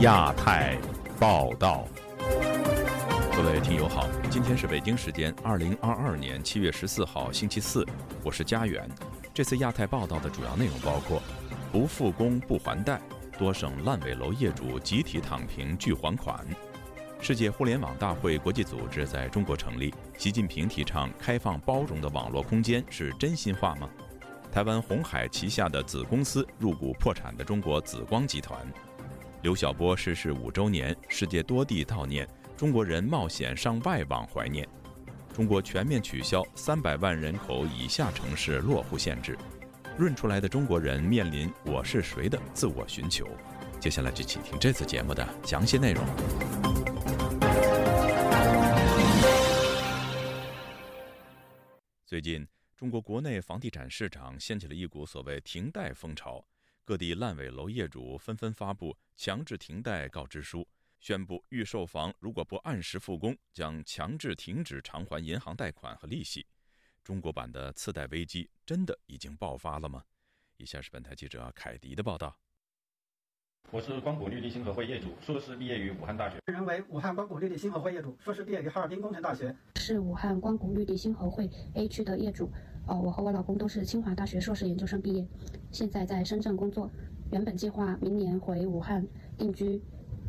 亚太报道，各位听友好，今天是北京时间二零二二年七月十四号星期四，我是佳远。这次亚太报道的主要内容包括：不复工不还贷，多省烂尾楼业主集体躺平拒还款；世界互联网大会国际组织在中国成立；习近平提倡开放包容的网络空间是真心话吗？台湾红海旗下的子公司入股破产的中国紫光集团。刘晓波逝世五周年，世界多地悼念，中国人冒险上外网怀念。中国全面取消三百万人口以下城市落户限制，润出来的中国人面临“我是谁”的自我寻求。接下来就请听这次节目的详细内容。最近，中国国内房地产市场掀起了一股所谓“停贷”风潮。各地烂尾楼业主纷纷发布强制停贷告知书，宣布预售房如果不按时复工，将强制停止偿还银行贷款和利息。中国版的次贷危机真的已经爆发了吗？以下是本台记者凯迪的报道。我是光谷绿地星河汇业主，硕士毕业于武汉大学。本人为武汉光谷绿地星河汇业主，硕士毕业于哈尔滨工程大学。是武汉光谷绿地星河汇 A 区的业主。呃，我和我老公都是清华大学硕士研究生毕业，现在在深圳工作。原本计划明年回武汉定居，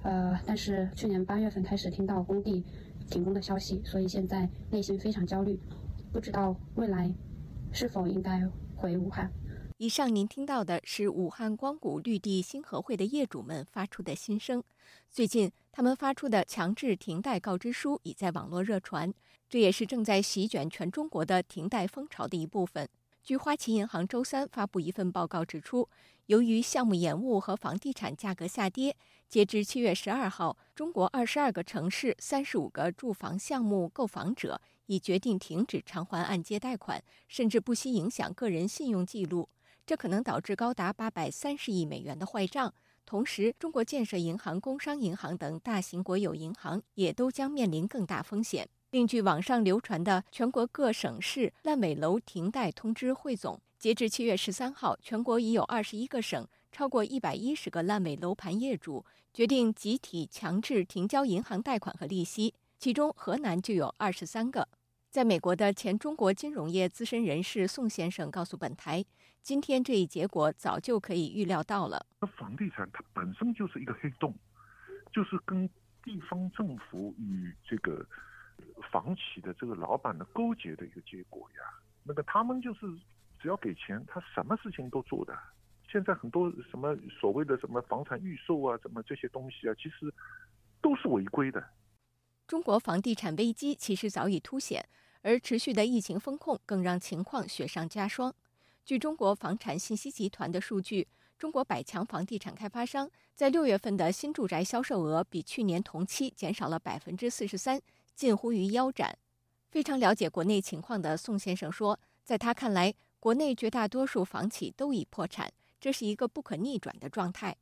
呃，但是去年八月份开始听到工地停工的消息，所以现在内心非常焦虑，不知道未来是否应该回武汉。以上您听到的是武汉光谷绿地星河汇的业主们发出的心声。最近，他们发出的强制停贷告知书已在网络热传。这也是正在席卷全中国的停贷风潮的一部分。据花旗银行周三发布一份报告指出，由于项目延误和房地产价格下跌，截至七月十二号，中国二十二个城市三十五个住房项目购房者已决定停止偿还按揭贷款，甚至不惜影响个人信用记录，这可能导致高达八百三十亿美元的坏账。同时，中国建设银行、工商银行等大型国有银行也都将面临更大风险。另据网上流传的全国各省市烂尾楼停贷通知汇总，截至七月十三号，全国已有二十一个省超过一百一十个烂尾楼盘业主决定集体强制停交银行贷款和利息，其中河南就有二十三个。在美国的前中国金融业资深人士宋先生告诉本台，今天这一结果早就可以预料到了。那房地产它本身就是一个黑洞，就是跟地方政府与这个。房企的这个老板的勾结的一个结果呀，那个他们就是只要给钱，他什么事情都做的。现在很多什么所谓的什么房产预售啊，什么这些东西啊，其实都是违规的。中国房地产危机其实早已凸显，而持续的疫情风控更让情况雪上加霜。据中国房产信息集团的数据，中国百强房地产开发商在六月份的新住宅销售额比去年同期减少了百分之四十三。近乎于腰斩。非常了解国内情况的宋先生说，在他看来，国内绝大多数房企都已破产，这是一个不可逆转的状态。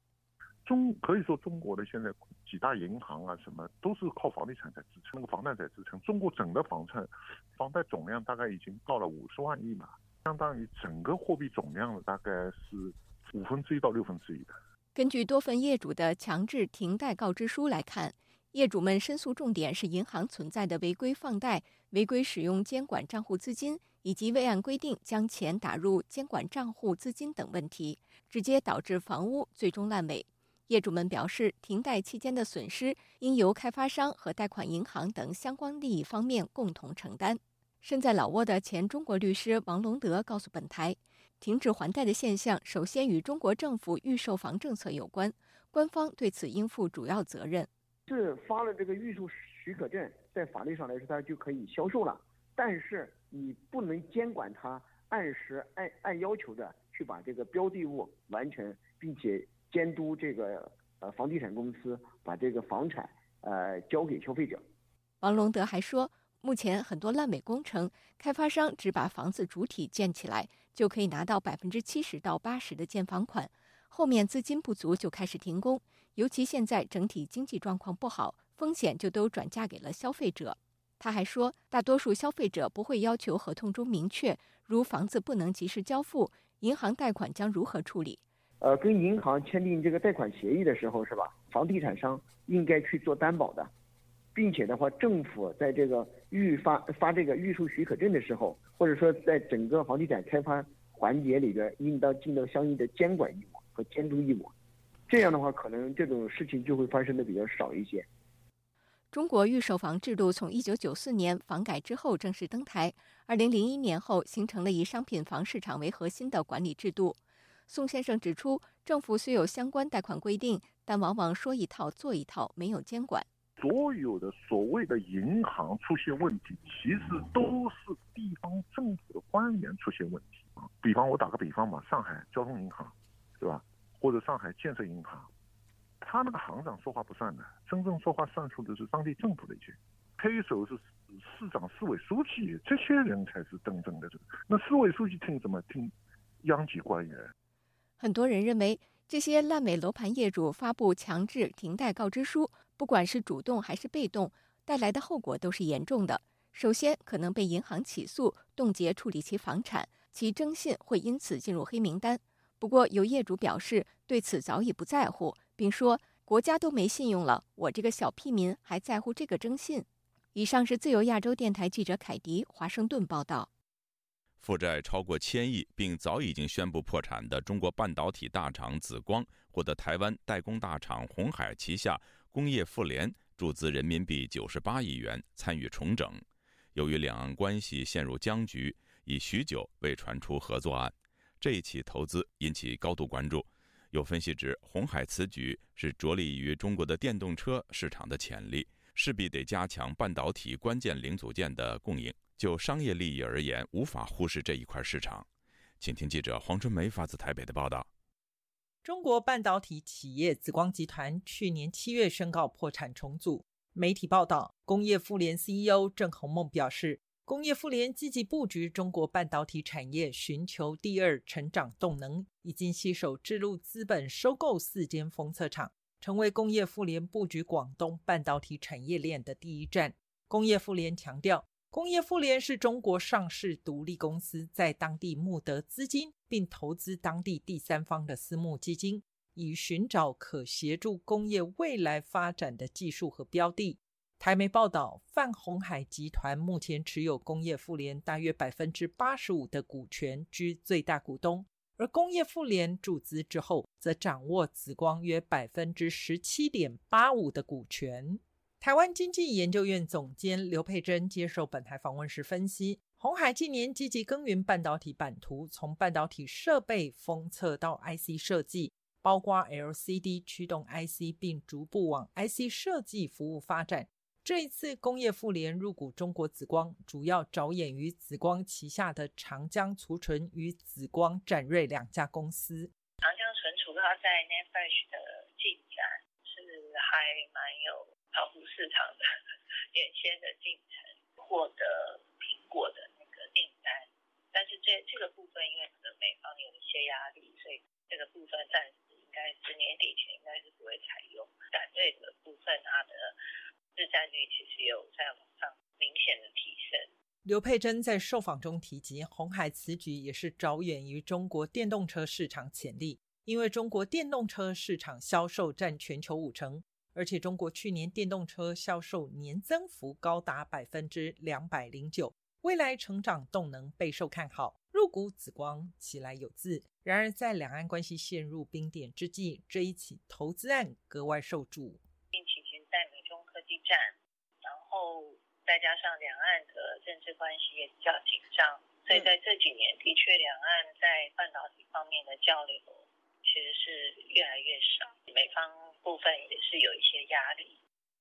中可以说，中国的现在几大银行啊，什么都是靠房地产在支撑，那个房贷在支撑。中国整个房产房贷总量大概已经到了五十万亿嘛，相当于整个货币总量的大概是五分之一到六分之一的。根据多份业主的强制停贷告知书来看。业主们申诉重点是银行存在的违规放贷、违规使用监管账户资金，以及未按规定将钱打入监管账户资金等问题，直接导致房屋最终烂尾。业主们表示，停贷期间的损失应由开发商和贷款银行等相关利益方面共同承担。身在老挝的前中国律师王龙德告诉本台，停止还贷的现象首先与中国政府预售房政策有关，官方对此应负主要责任。是发了这个预售许可证，在法律上来说，它就可以销售了。但是你不能监管它，按时按按要求的去把这个标的物完成，并且监督这个呃房地产公司把这个房产呃交给消费者。王龙德还说，目前很多烂尾工程，开发商只把房子主体建起来，就可以拿到百分之七十到八十的建房款，后面资金不足就开始停工。尤其现在整体经济状况不好，风险就都转嫁给了消费者。他还说，大多数消费者不会要求合同中明确，如房子不能及时交付，银行贷款将如何处理？呃，跟银行签订这个贷款协议的时候，是吧？房地产商应该去做担保的，并且的话，政府在这个预发发这个预售许可证的时候，或者说在整个房地产开发环节里边，应当尽到相应的监管义务和监督义务。这样的话，可能这种事情就会发生的比较少一些。中国预售房制度从一九九四年房改之后正式登台，二零零一年后形成了以商品房市场为核心的管理制度。宋先生指出，政府虽有相关贷款规定，但往往说一套做一套，没有监管。所有的所谓的银行出现问题，其实都是地方政府的官员出现问题啊。比方我打个比方嘛，上海交通银行，对吧？或者上海建设银行。他那个行长说话不算的，真正说话算数的是当地政府的一些，黑手是市长、市委书记，这些人才是真正的这个。那市委书记听什么？听央企官员。很多人认为，这些烂尾楼盘业主发布强制停贷告知书，不管是主动还是被动，带来的后果都是严重的。首先，可能被银行起诉，冻结处理其房产，其征信会因此进入黑名单。不过，有业主表示对此早已不在乎。并说：“国家都没信用了，我这个小屁民还在乎这个征信？”以上是自由亚洲电台记者凯迪华盛顿报道。负债超过千亿并早已经宣布破产的中国半导体大厂紫光，获得台湾代工大厂鸿海旗下工业富联注资人民币九十八亿元参与重整。由于两岸关系陷入僵局，已许久未传出合作案，这一起投资引起高度关注。有分析指，红海此举是着力于中国的电动车市场的潜力，势必得加强半导体关键零组件的供应。就商业利益而言，无法忽视这一块市场。请听记者黄春梅发自台北的报道：中国半导体企业紫光集团去年七月宣告破产重组。媒体报道，工业妇联 CEO 郑鸿梦表示。工业妇联积极布局中国半导体产业，寻求第二成长动能，已经携手智路资本收购四间封测厂，成为工业妇联布局广东半导体产业链的第一站。工业妇联强调，工业妇联是中国上市独立公司，在当地募得资金并投资当地第三方的私募基金，以寻找可协助工业未来发展的技术和标的。台媒报道，泛红海集团目前持有工业妇联大约百分之八十五的股权，居最大股东。而工业妇联注资之后，则掌握紫光约百分之十七点八五的股权。台湾经济研究院总监刘佩珍接受本台访问时分析，红海近年积极耕耘半导体版图，从半导体设备封测到 IC 设计，包括 LCD 驱动 IC，并逐步往 IC 设计服务发展。这一次工业妇联入股中国紫光，主要着眼于紫光旗下的长江储存与紫光展锐两家公司。长江存储它在 n a n f l a s h 的进展是还蛮有超乎市场的原先的进程，获得苹果的那个订单。但是这这个部分因为可能美方有一些压力，所以这个部分暂时应该是年底前应该是不会采用展锐的部分，它的。市占率其实有在往上明显的提升。刘佩珍在受访中提及，红海此举也是着眼于中国电动车市场潜力，因为中国电动车市场销售占全球五成，而且中国去年电动车销售年增幅高达百分之两百零九，未来成长动能备受看好。入股紫光，起来有字。然而，在两岸关系陷入冰点之际，这一起投资案格外受注。战，然后再加上两岸的政治关系也比较紧张，所以在这几年的确两岸在半导体方面的交流其实是越来越少，美方部分也是有一些压力，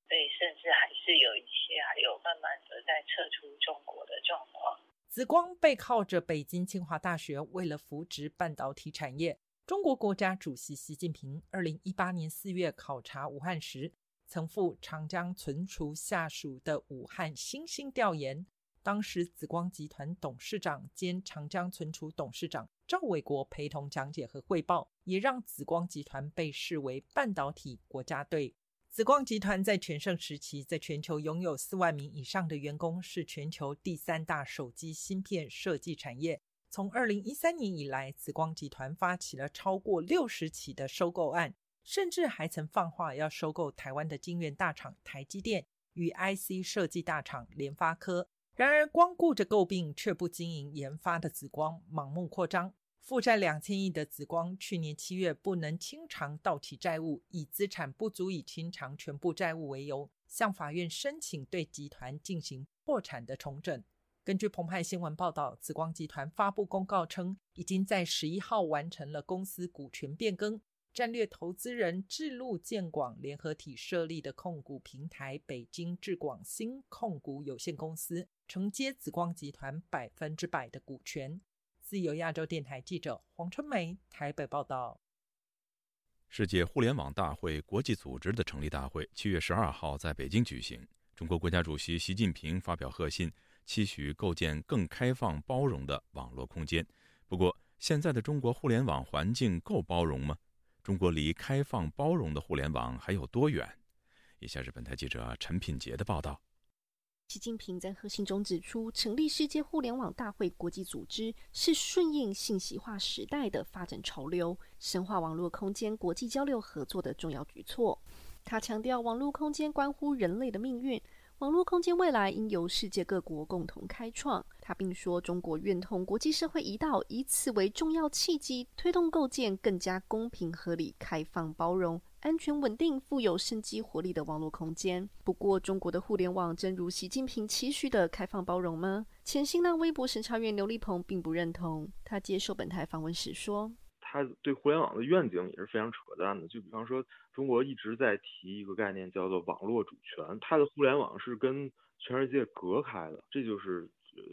所以甚至还是有一些还有慢慢的在撤出中国的状况。紫光背靠着北京清华大学，为了扶植半导体产业，中国国家主席习近平二零一八年四月考察武汉时。曾赴长江存储下属的武汉新兴调研，当时紫光集团董事长兼长江存储董事长赵伟国陪同讲解和汇报，也让紫光集团被视为半导体国家队。紫光集团在全盛时期，在全球拥有四万名以上的员工，是全球第三大手机芯片设计产业。从二零一三年以来，紫光集团发起了超过六十起的收购案。甚至还曾放话要收购台湾的晶圆大厂台积电与 IC 设计大厂联发科。然而，光顾着诟病，却不经营研发的紫光，盲目扩张，负债两千亿的紫光，去年七月不能清偿到期债务，以资产不足以清偿全部债务为由，向法院申请对集团进行破产的重整。根据澎湃新闻报道，紫光集团发布公告称，已经在十一号完成了公司股权变更。战略投资人智路建广联合体设立的控股平台北京智广新控股有限公司承接紫光集团百分之百的股权。自由亚洲电台记者黄春梅台北报道。世界互联网大会国际组织的成立大会七月十二号在北京举行。中国国家主席习近平发表贺信，期许构建更开放包容的网络空间。不过，现在的中国互联网环境够包容吗？中国离开放包容的互联网还有多远？以下是本台记者陈品杰的报道。习近平在贺信中指出，成立世界互联网大会国际组织是顺应信息化时代的发展潮流，深化网络空间国际交流合作的重要举措。他强调，网络空间关乎人类的命运。网络空间未来应由世界各国共同开创。他并说，中国愿同国际社会一道，以此为重要契机，推动构建更加公平、合理、开放、包容、安全、稳定、富有生机活力的网络空间。不过，中国的互联网真如习近平期许的开放包容吗？前新浪微博审查员刘立鹏并不认同。他接受本台访问时说。他对互联网的愿景也是非常扯淡的。就比方说，中国一直在提一个概念，叫做网络主权。它的互联网是跟全世界隔开的，这就是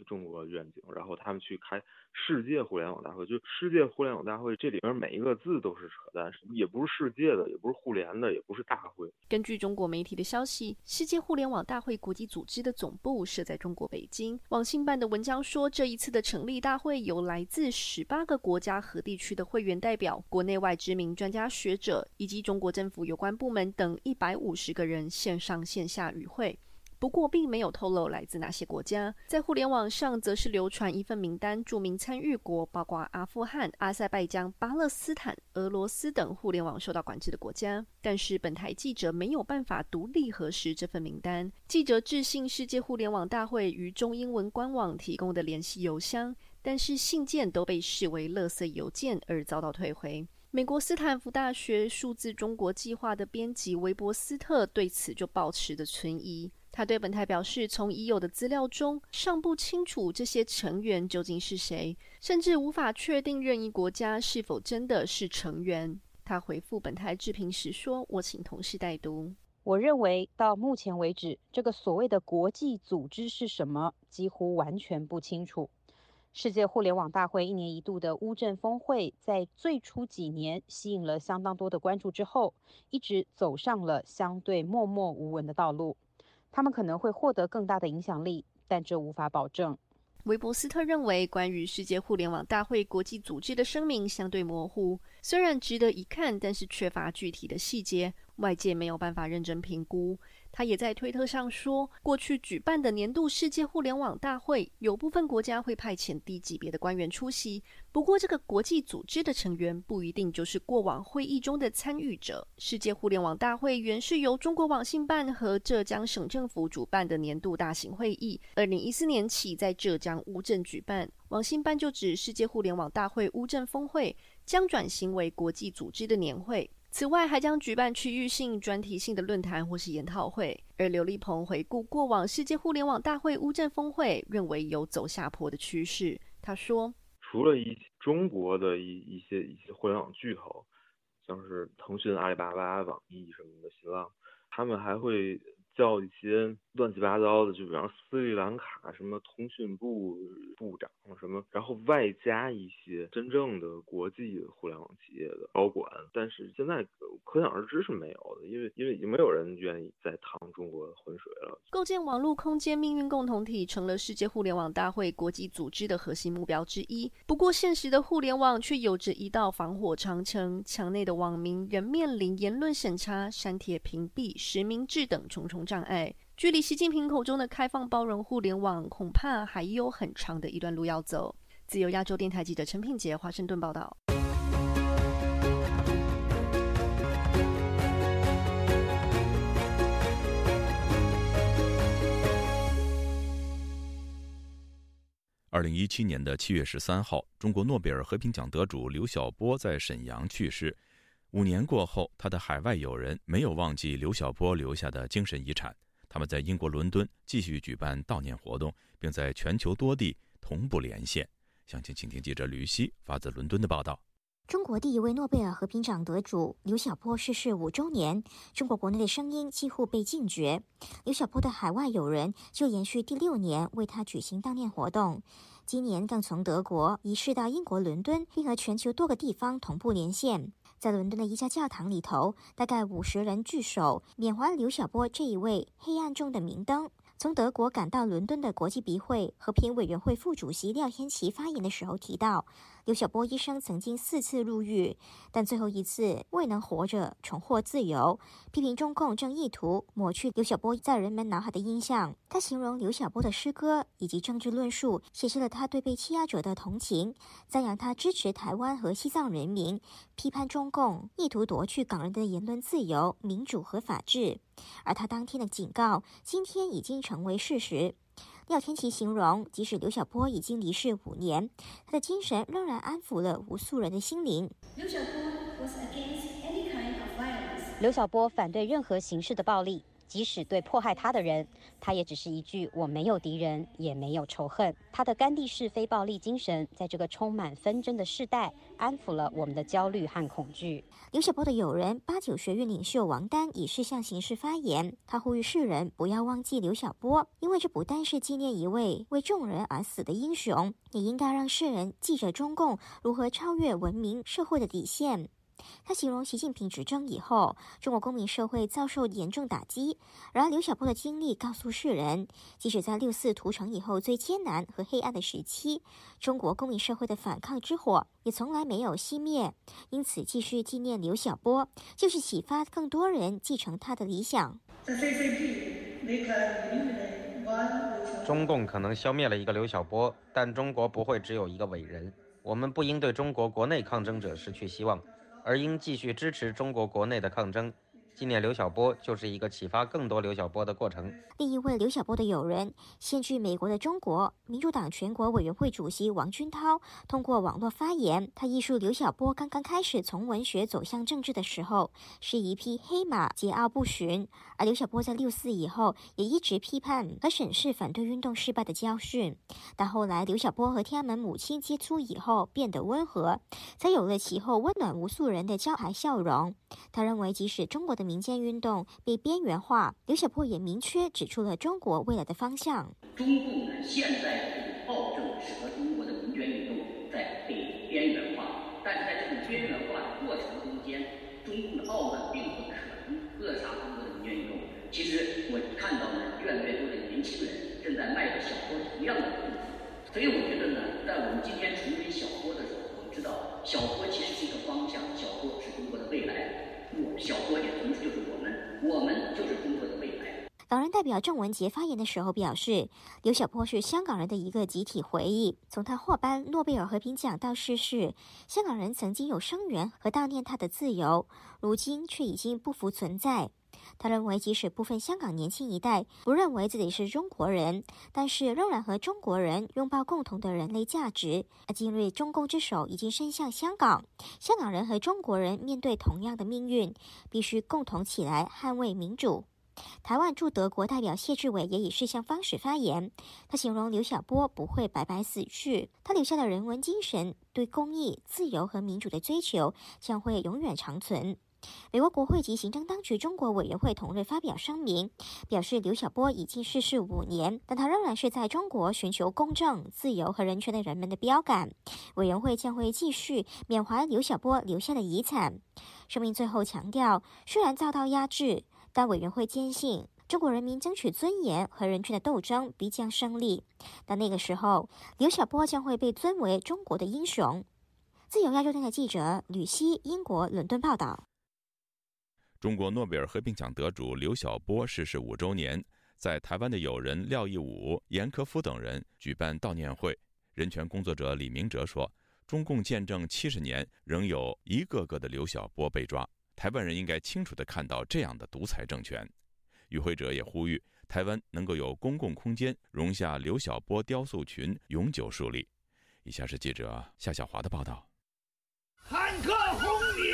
中国愿景。然后他们去开。世界互联网大会就世界互联网大会，这里边每一个字都是扯淡，也不是世界的，也不是互联的，也不是大会。根据中国媒体的消息，世界互联网大会国际组织的总部设在中国北京。网信办的文章说，这一次的成立大会由来自十八个国家和地区的会员代表、国内外知名专家学者以及中国政府有关部门等一百五十个人线上线下与会。不过，并没有透露来自哪些国家。在互联网上，则是流传一份名单，注明参与国包括阿富汗、阿塞拜疆、巴勒斯坦、俄罗斯等互联网受到管制的国家。但是，本台记者没有办法独立核实这份名单。记者致信世界互联网大会与中英文官网提供的联系邮箱，但是信件都被视为垃圾邮件而遭到退回。美国斯坦福大学数字中国计划的编辑韦伯斯特对此就保持着存疑。他对本台表示，从已有的资料中尚不清楚这些成员究竟是谁，甚至无法确定任意国家是否真的是成员。他回复本台置评时说：“我请同事代读。我认为到目前为止，这个所谓的国际组织是什么，几乎完全不清楚。世界互联网大会一年一度的乌镇峰会，在最初几年吸引了相当多的关注之后，一直走上了相对默默无闻的道路。”他们可能会获得更大的影响力，但这无法保证。韦伯斯特认为，关于世界互联网大会国际组织的声明相对模糊，虽然值得一看，但是缺乏具体的细节，外界没有办法认真评估。他也在推特上说，过去举办的年度世界互联网大会，有部分国家会派遣低级别的官员出席。不过，这个国际组织的成员不一定就是过往会议中的参与者。世界互联网大会原是由中国网信办和浙江省政府主办的年度大型会议，二零一四年起在浙江乌镇举办。网信办就指世界互联网大会乌镇峰会将转型为国际组织的年会。此外，还将举办区域性、专题性的论坛或是研讨会。而刘立鹏回顾过往世界互联网大会乌镇峰会，认为有走下坡的趋势。他说：“除了一中国的一一些一些互联网巨头，像是腾讯、阿里巴巴、网易什么的，新浪，他们还会。”叫一些乱七八糟的，就比方斯里兰卡什么通讯部部长什么，然后外加一些真正的国际互联网企业的高管，但是现在可想而知是没有的，因为因为已经没有人愿意再趟中国的浑水了。构建网络空间命运共同体成了世界互联网大会国际组织的核心目标之一。不过，现实的互联网却有着一道防火长城，墙内的网民仍面临言论审查、删帖屏蔽、实名制等重重。障碍，距离习近平口中的开放包容互联网恐怕还有很长的一段路要走。自由亚洲电台记者陈品杰华盛顿报道。二零一七年的七月十三号中国诺贝尔和平奖得主刘晓波在沈阳去世。五年过后他的海外友人没有忘记刘晓波留下的精神遗产。他们在英国伦敦继续举办悼念活动，并在全球多地同步连线。详情，请听记者吕希发自伦敦的报道。中国第一位诺贝尔和平奖得主刘晓波逝世五周年，中国国内的声音几乎被禁绝。刘晓波的海外友人就延续第六年为他举行悼念活动，今年更从德国移师到英国伦敦，并和全球多个地方同步连线。在伦敦的一家教堂里头，大概五十人聚首缅怀刘晓波这一位黑暗中的明灯。从德国赶到伦敦的国际笔会和平委员会副主席廖天琪发言的时候提到。刘晓波医生曾经四次入狱，但最后一次未能活着重获自由。批评中共正意图抹去刘晓波在人们脑海的印象。他形容刘晓波的诗歌以及政治论述显示了他对被欺压者的同情，赞扬他支持台湾和西藏人民，批判中共意图夺去港人的言论自由、民主和法治。而他当天的警告，今天已经成为事实。廖天琪形容，即使刘晓波已经离世五年，他的精神仍然安抚了无数人的心灵。刘晓波反对任何形式的暴力。即使对迫害他的人，他也只是一句“我没有敌人，也没有仇恨”。他的甘地式非暴力精神，在这个充满纷争的时代，安抚了我们的焦虑和恐惧。刘晓波的友人八九学院领袖王丹以事项形式发言，他呼吁世人不要忘记刘晓波，因为这不但是纪念一位为众人而死的英雄，也应该让世人记着中共如何超越文明社会的底线。他形容习近平执政以后，中国公民社会遭受严重打击。然而，刘晓波的经历告诉世人，即使在六四屠城以后最艰难和黑暗的时期，中国公民社会的反抗之火也从来没有熄灭。因此，继续纪念刘晓波，就是启发更多人继承他的理想。中共可能消灭了一个刘晓波，但中国不会只有一个伟人。我们不应对中国国内抗争者失去希望。而应继续支持中国国内的抗争。纪念刘晓波就是一个启发更多刘晓波的过程。另一位刘晓波的友人，现居美国的中国民主党全国委员会主席王军涛，通过网络发言，他忆述刘晓波刚刚开始从文学走向政治的时候，是一匹黑马，桀骜不驯。而刘晓波在六四以后，也一直批判和审视反对运动失败的教训。但后来，刘晓波和天安门母亲接触以后，变得温和，才有了其后温暖无数人的招牌笑容。他认为，即使中国的民间运动被边缘化，刘小波也明确指出了中国未来的方向。中共呢，现在暴政使得中国的民权运动在被边缘化，但是在这种边缘化的过程中间，中共的傲慢并不可能扼杀中国的民权运动。其实我看到呢，越来越多的年轻人正在迈着小波同样的步子，所以我觉得呢，在我们今天重温小波的时候，我们知道小波其实是一个方向，小波是中国的未来。小波也同时就是我们，我们就是中国的未来。港人代表郑文杰发言的时候表示，刘晓波是香港人的一个集体回忆。从他获颁诺贝尔和平奖到逝世，香港人曾经有声援和悼念他的自由，如今却已经不复存在。他认为，即使部分香港年轻一代不认为自己是中国人，但是仍然和中国人拥抱共同的人类价值。而今日中共之手已经伸向香港，香港人和中国人面对同样的命运，必须共同起来捍卫民主。台湾驻德国代表谢志伟也以视像方式发言，他形容刘晓波不会白白死去，他留下的人文精神、对公益、自由和民主的追求将会永远长存。美国国会及行政当局中国委员会同日发表声明，表示刘晓波已经逝世五年，但他仍然是在中国寻求公正、自由和人权的人们的标杆。委员会将会继续缅怀刘晓波留下的遗产。声明最后强调，虽然遭到压制，但委员会坚信中国人民争取尊严和人权的斗争必将胜利。但那个时候，刘晓波将会被尊为中国的英雄。自由亚洲电台记者吕希，英国伦敦报道。中国诺贝尔和平奖得主刘晓波逝世五周年，在台湾的友人廖义武、严科夫等人举办悼念会。人权工作者李明哲说：“中共建政七十年，仍有一个个的刘晓波被抓。台湾人应该清楚地看到这样的独裁政权。”与会者也呼吁台湾能够有公共空间容下刘晓波雕塑群永久树立。以下是记者夏小华的报道。坦克轰鸣，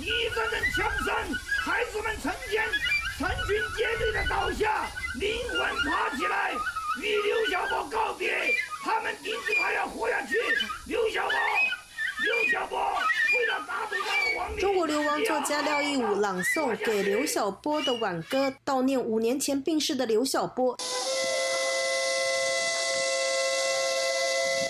一阵阵枪声，孩子们成千成群结队的倒下，灵魂爬起来，与刘晓波告别。他们顶着还要活下去。刘晓波，刘晓波，中国流亡作家廖一武朗诵给刘晓波的挽歌，悼念五年前病逝的刘晓波。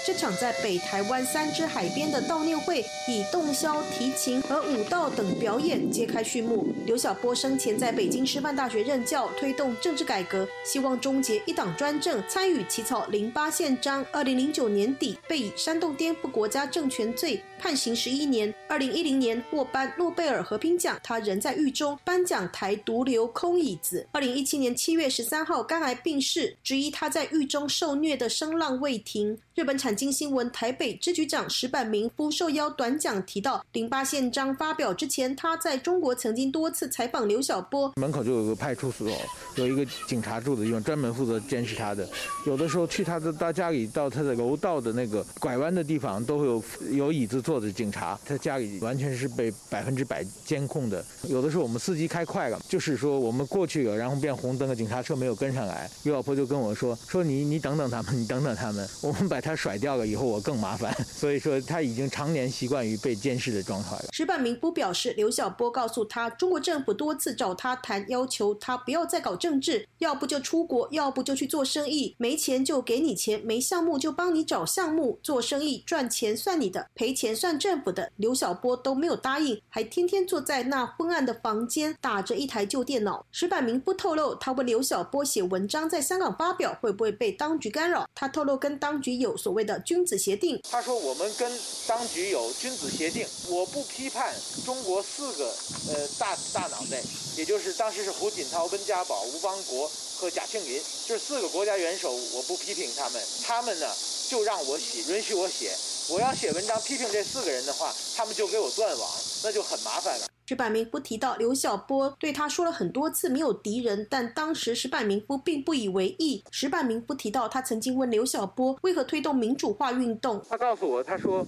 这场在北台湾三只海边的悼念会，以洞箫、提琴和舞蹈等表演揭开序幕。刘晓波生前在北京师范大学任教，推动政治改革，希望终结一党专政，参与起草《零八宪章》。二零零九年底，被以煽动颠覆国家政权罪判刑十一年。二零一零年获颁诺贝尔和平奖，他仍在狱中，颁奖台独留空椅子。二零一七年七月十三号，肝癌病逝，质疑他在狱中受虐的声浪未停。日本产经新闻台北支局长石坂明夫受邀短讲提到，零八宪章发表之前，他在中国曾经多次采访刘晓波。门口就有个派出所，有一个警察住的地方，专门负责监视他的。有的时候去他的到家里，到他的楼道的那个拐弯的地方，都会有有椅子坐着警察。他家里完全是被百分之百监控的。有的时候我们司机开快了，就是说我们过去了，然后变红灯了，警察车没有跟上来，刘晓波就跟我说：“说你你等等他们，你等等他们，我们把。”他甩掉了以后，我更麻烦，所以说他已经常年习惯于被监视的状态了。石板明夫表示，刘晓波告诉他，中国政府多次找他谈，要求他不要再搞政治，要不就出国，要不就去做生意，没钱就给你钱，没项目就帮你找项目，做生意赚钱算你的，赔钱算政府的。刘晓波都没有答应，还天天坐在那昏暗的房间，打着一台旧电脑。石板明夫透露，他问刘晓波写文章在香港发表会不会被当局干扰，他透露跟当局有。所谓的君子协定，他说我们跟当局有君子协定，我不批判中国四个呃大大脑袋，也就是当时是胡锦涛、温家宝、吴邦国和贾庆林，就是四个国家元首，我不批评他们，他们呢就让我写，允许我写，我要写文章批评这四个人的话，他们就给我断网，那就很麻烦了。石板明夫提到，刘晓波对他说了很多次没有敌人，但当时石板明夫并不以为意。石板明夫提到，他曾经问刘晓波为何推动民主化运动，他告诉我，他说。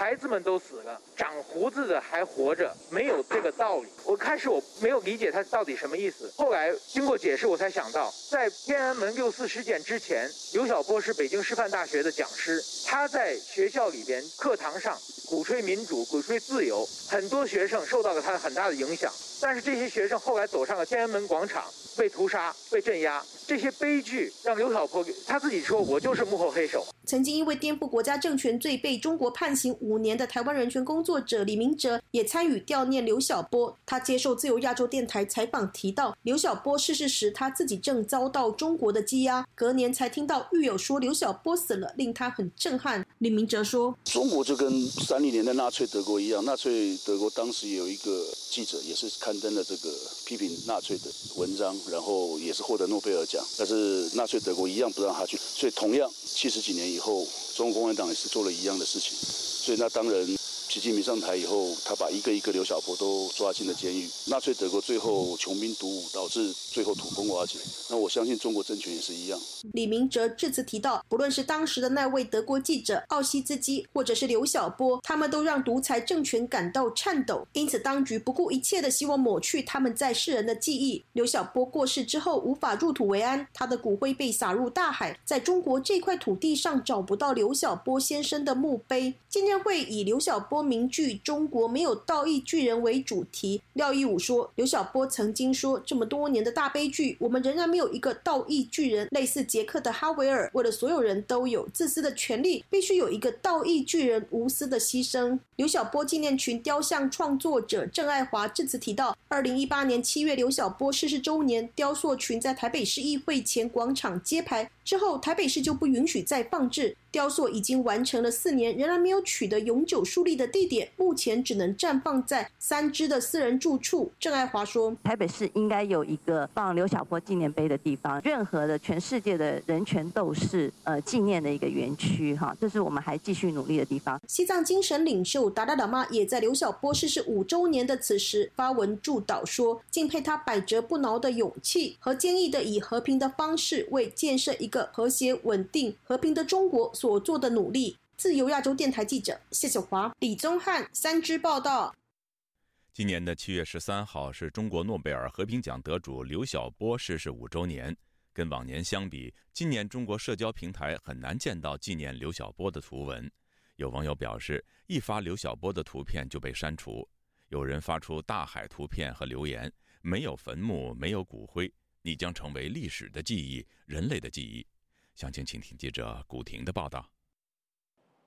孩子们都死了，长胡子的还活着，没有这个道理。我开始我没有理解他到底什么意思，后来经过解释，我才想到，在天安门六四事件之前，刘晓波是北京师范大学的讲师，他在学校里边课堂上鼓吹民主、鼓吹自由，很多学生受到了他很大的影响。但是这些学生后来走上了天安门广场，被屠杀、被镇压，这些悲剧让刘晓波他自己说：“我就是幕后黑手。”曾经因为颠覆国家政权罪被中国判刑五年的台湾人权工作者李明哲也参与悼念刘晓波。他接受自由亚洲电台采访提到，刘晓波逝世时他自己正遭到中国的羁押，隔年才听到狱友说刘晓波死了，令他很震撼。李明哲说：“中国就跟三零年的纳粹德国一样，纳粹德国当时有一个记者也是看。”刊登了这个批评纳粹的文章，然后也是获得诺贝尔奖，但是纳粹德国一样不让他去，所以同样七十几年以后，中国共产党也是做了一样的事情，所以那当然。习近平上台以后，他把一个一个刘晓波都抓进了监狱。纳粹德国最后穷兵黩武，导致最后土崩瓦解。那我相信中国政权也是一样。李明哲这次提到，不论是当时的那位德国记者奥西兹基，或者是刘晓波，他们都让独裁政权感到颤抖。因此，当局不顾一切的希望抹去他们在世人的记忆。刘晓波过世之后，无法入土为安，他的骨灰被撒入大海，在中国这块土地上找不到刘晓波先生的墓碑。纪念会以刘晓波。名句“中国没有道义巨人”为主题，廖一武说：“刘晓波曾经说，这么多年的大悲剧，我们仍然没有一个道义巨人。类似杰克的哈维尔，为了所有人都有自私的权利，必须有一个道义巨人无私的牺牲。”刘晓波纪念群雕像创作者郑爱华致辞提到，二零一八年七月刘晓波逝世周年，雕塑群在台北市议会前广场揭牌，之后，台北市就不允许再放置。雕塑已经完成了四年，仍然没有取得永久树立的地点，目前只能暂放在三支的私人住处。郑爱华说：“台北市应该有一个放刘晓波纪念碑的地方，任何的全世界的人权斗士呃纪念的一个园区哈，这是我们还继续努力的地方。”西藏精神领袖达达喇嘛也在刘晓波逝世五周年的此时发文祝祷说：“敬佩他百折不挠的勇气和坚毅的以和平的方式为建设一个和谐、稳定、和平的中国。”所做的努力。自由亚洲电台记者谢小华、李宗翰三支报道。今年的七月十三号是中国诺贝尔和平奖得主刘晓波逝世五周年。跟往年相比，今年中国社交平台很难见到纪念刘晓波的图文。有网友表示，一发刘晓波的图片就被删除。有人发出大海图片和留言：“没有坟墓，没有骨灰，你将成为历史的记忆，人类的记忆。”详情，请听记者古婷的报道。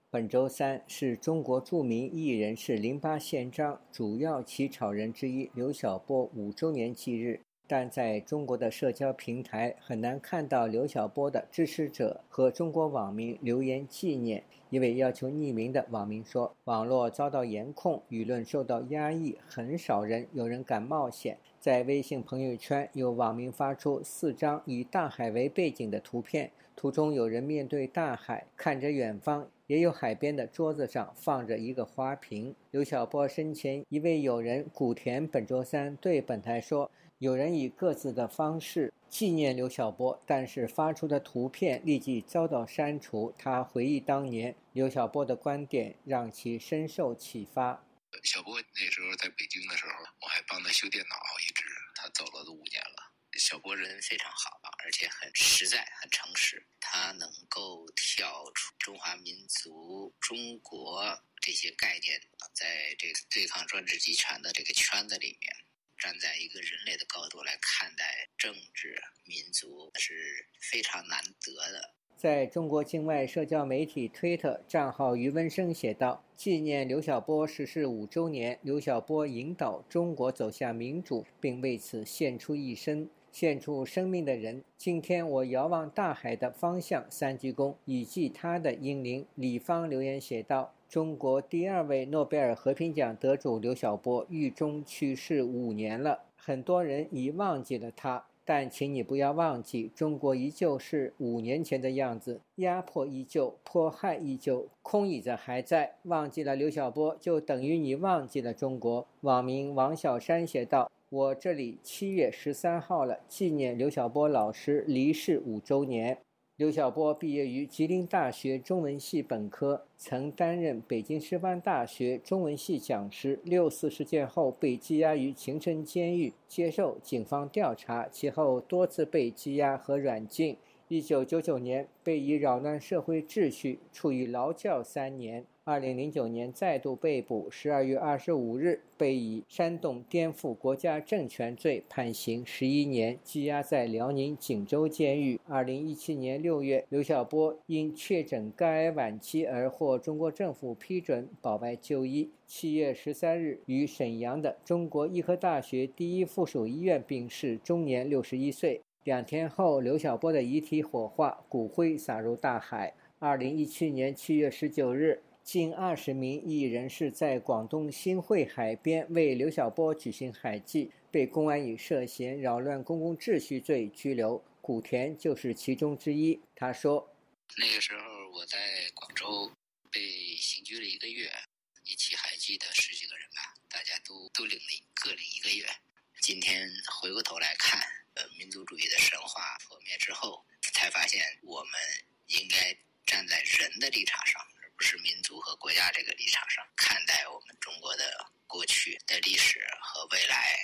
本周三是中国著名艺人是淋巴宪章主要起草人之一刘晓波五周年忌日，但在中国的社交平台很难看到刘晓波的支持者和中国网民留言纪念。一位要求匿名的网民说：“网络遭到严控，舆论受到压抑，很少人有人敢冒险。”在微信朋友圈，有网民发出四张以大海为背景的图片。图中有人面对大海，看着远方，也有海边的桌子上放着一个花瓶。刘晓波生前，一位友人古田本周三对本台说：“有人以各自的方式纪念刘晓波，但是发出的图片立即遭到删除。”他回忆当年刘晓波的观点，让其深受启发。小波那时候在北京的时候，我还帮他修电脑，一直他走了都五年了。小波人非常好，而且很实在、很诚实。他能够跳出中华民族、中国这些概念，在这个对抗专制集权的这个圈子里面，站在一个人类的高度来看待政治、民族，是非常难得的。在中国境外社交媒体推特账号余文生写道：“纪念刘晓波逝世五周年，刘晓波引导中国走向民主，并为此献出一生。”献出生命的人。今天我遥望大海的方向，三鞠躬，以祭他的英灵。李芳留言写道：“中国第二位诺贝尔和平奖得主刘晓波狱中去世五年了，很多人已忘记了他，但请你不要忘记，中国依旧是五年前的样子，压迫依旧，迫害依旧，空椅子还在。忘记了刘晓波，就等于你忘记了中国。”网名王小山写道。我这里七月十三号了，纪念刘晓波老师离世五周年。刘晓波毕业于吉林大学中文系本科，曾担任北京师范大学中文系讲师。六四事件后被羁押于秦城监狱，接受警方调查，其后多次被羁押和软禁。一九九九年被以扰乱社会秩序处以劳教三年。二零零九年再度被捕，十二月二十五日被以煽动颠覆国家政权罪判刑十一年，羁押在辽宁锦州监狱。二零一七年六月，刘晓波因确诊肝癌晚期而获中国政府批准保外就医。七月十三日，于沈阳的中国医科大学第一附属医院病逝，终年六十一岁。两天后，刘晓波的遗体火化，骨灰撒入大海。二零一七年七月十九日。近二十名异议人士在广东新会海边为刘晓波举行海祭，被公安以涉嫌扰乱公共秩序罪拘留。古田就是其中之一。他说：“那个时候我在广州被刑拘了一个月，一起海祭的十几个人吧，大家都都领了各领一个月。今天回过头来看，呃，民族主义的神话破灭之后，才发现我们应该站在人的立场上。”是民族和国家这个立场上看待我们中国的过去的历史和未来，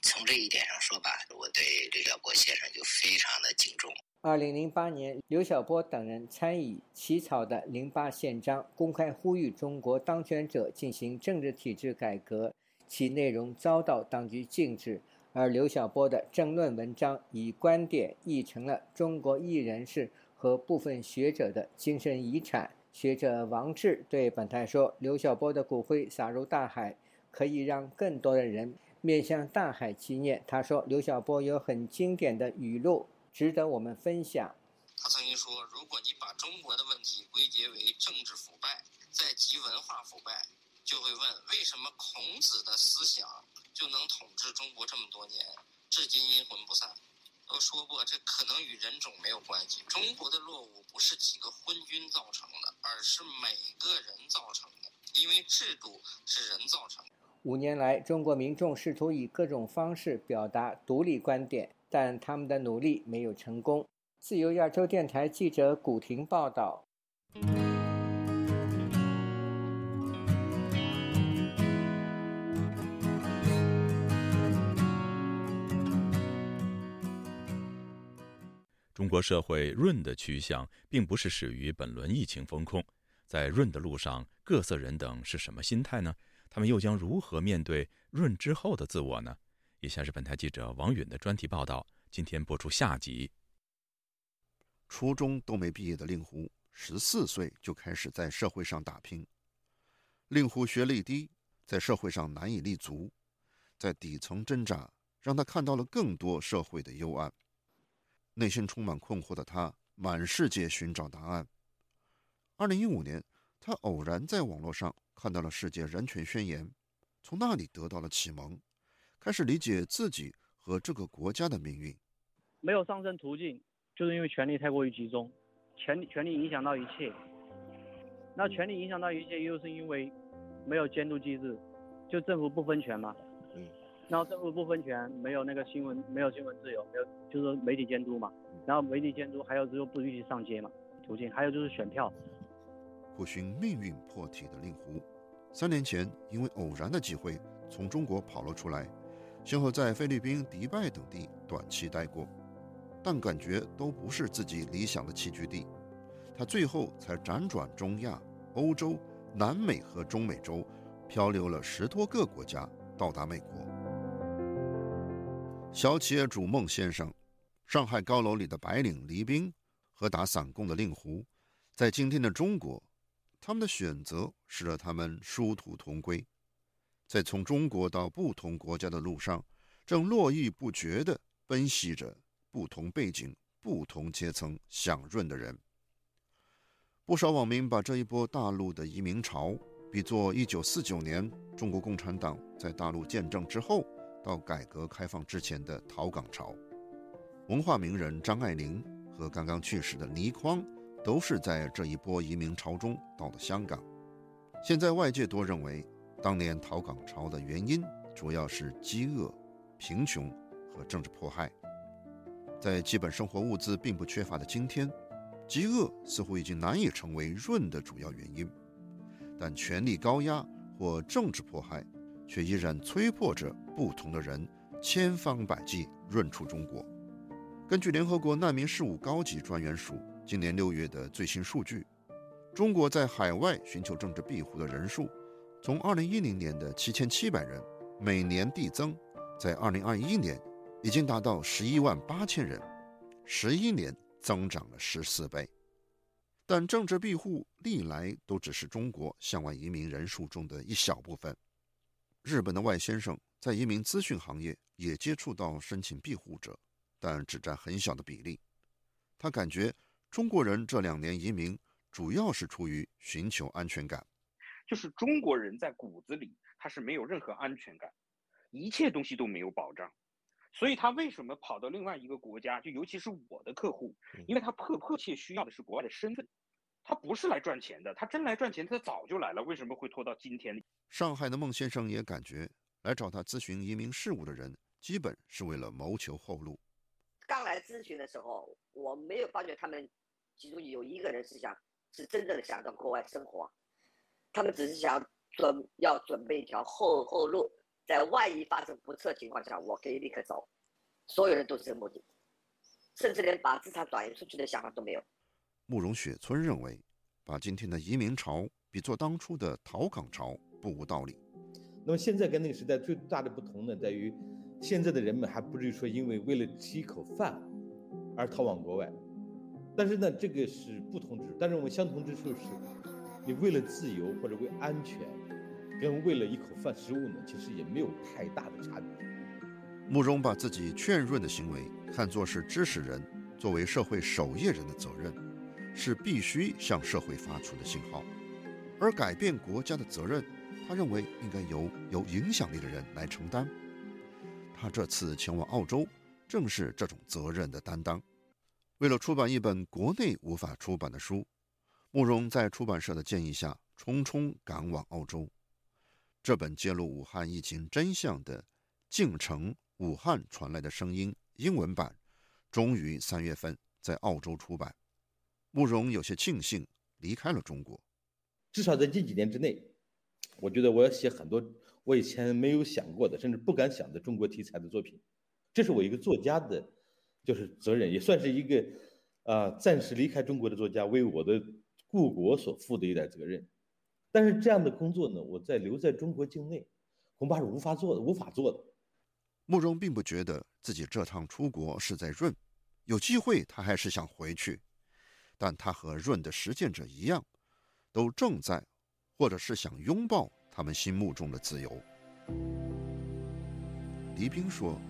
从这一点上说吧，我对刘晓波先生就非常的敬重。二零零八年，刘晓波等人参与起草的《零八宪章》，公开呼吁中国当权者进行政治体制改革，其内容遭到当局禁止。而刘晓波的政论文章以观点译成了中国艺人士和部分学者的精神遗产。学者王志对本台说：“刘晓波的骨灰撒入大海，可以让更多的人面向大海纪念。”他说：“刘晓波有很经典的语录，值得我们分享。”他曾经说：“如果你把中国的问题归结为政治腐败，再及文化腐败，就会问为什么孔子的思想就能统治中国这么多年，至今阴魂不散？”都说过，这可能与人种没有关系。中国的落伍不是几个昏君造成的，而是每个人造成的，因为制度是人造成的。五年来，中国民众试图以各种方式表达独立观点，但他们的努力没有成功。自由亚洲电台记者古婷报道。中国社会润的趋向，并不是始于本轮疫情风控。在润的路上，各色人等是什么心态呢？他们又将如何面对润之后的自我呢？以下是本台记者王允的专题报道。今天播出下集。初中都没毕业的令狐，十四岁就开始在社会上打拼。令狐学历低，在社会上难以立足，在底层挣扎，让他看到了更多社会的幽暗。内心充满困惑的他，满世界寻找答案。二零一五年，他偶然在网络上看到了《世界人权宣言》，从那里得到了启蒙，开始理解自己和这个国家的命运。没有上升途径，就是因为权力太过于集中，权力权力影响到一切。那权力影响到一切，又是因为没有监督机制，就政府不分权嘛。嗯。然后政府不分权，没有那个新闻，没有新闻自由，没有就是媒体监督嘛。然后媒体监督，还有就是不允许上街嘛，途径，还有就是选票。苦寻命运破体的令狐，三年前因为偶然的机会从中国跑了出来，先后在菲律宾、迪拜等地短期待过，但感觉都不是自己理想的栖居地，他最后才辗转中亚、欧洲、南美和中美洲，漂流了十多个国家，到达美国。小企业主孟先生，上海高楼里的白领黎兵和打散工的令狐，在今天的中国。他们的选择使得他们殊途同归，在从中国到不同国家的路上，正络绎不绝地奔袭着不同背景、不同阶层享润的人。不少网民把这一波大陆的移民潮比作1949年中国共产党在大陆建政之后到改革开放之前的逃港潮。文化名人张爱玲和刚刚去世的倪匡。都是在这一波移民潮中到了香港。现在外界多认为，当年逃港潮的原因主要是饥饿、贫穷和政治迫害。在基本生活物资并不缺乏的今天，饥饿似乎已经难以成为润的主要原因，但权力高压或政治迫害却依然催迫着不同的人千方百计润出中国。根据联合国难民事务高级专员署。今年六月的最新数据，中国在海外寻求政治庇护的人数，从二零一零年的七千七百人每年递增，在二零二一年已经达到十一万八千人，十一年增长了十四倍。但政治庇护历来都只是中国向外移民人数中的一小部分。日本的外先生在移民咨询行业也接触到申请庇护者，但只占很小的比例。他感觉。中国人这两年移民主要是出于寻求安全感，就是中国人在骨子里他是没有任何安全感，一切东西都没有保障，所以他为什么跑到另外一个国家？就尤其是我的客户，因为他迫迫切需要的是国外的身份，他不是来赚钱的，他真来赚钱他早就来了，为什么会拖到今天？上海的孟先生也感觉，来找他咨询移民事务的人，基本是为了谋求后路。刚来咨询的时候，我没有发觉他们。其中有一个人是想，是真正的想到国外生活，他们只是想准要准备一条后后路，在万一发生不测情况下，我可以立刻走。所有人都是这个目的，甚至连把资产转移出去的想法都没有。慕容雪村认为，把今天的移民潮比作当初的逃港潮不无道理。那么现在跟那个时代最大的不同呢，在于现在的人们还不至于说因为为了吃一口饭而逃往国外。但是呢，这个是不同之处。但是我们相同之处是，你为了自由或者为安全，跟为了一口饭食物呢，其实也没有太大的差别。慕容把自己劝润的行为看作是知识人作为社会守夜人的责任，是必须向社会发出的信号；而改变国家的责任，他认为应该由有影响力的人来承担。他这次前往澳洲，正是这种责任的担当。为了出版一本国内无法出版的书，慕容在出版社的建议下，匆匆赶往澳洲。这本揭露武汉疫情真相的《进城武汉传来的声音》英文版。终于三月份在澳洲出版，慕容有些庆幸离开了中国。至少在近几年之内，我觉得我要写很多我以前没有想过的，甚至不敢想的中国题材的作品。这是我一个作家的，就是责任，也算是一个啊暂时离开中国的作家为我的故国所负的一点责任。但是这样的工作呢，我在留在中国境内，恐怕是无法做的，无法做的。慕容并不觉得自己这趟出国是在润。有机会，他还是想回去，但他和润的实践者一样，都正在，或者是想拥抱他们心目中的自由。黎兵说：“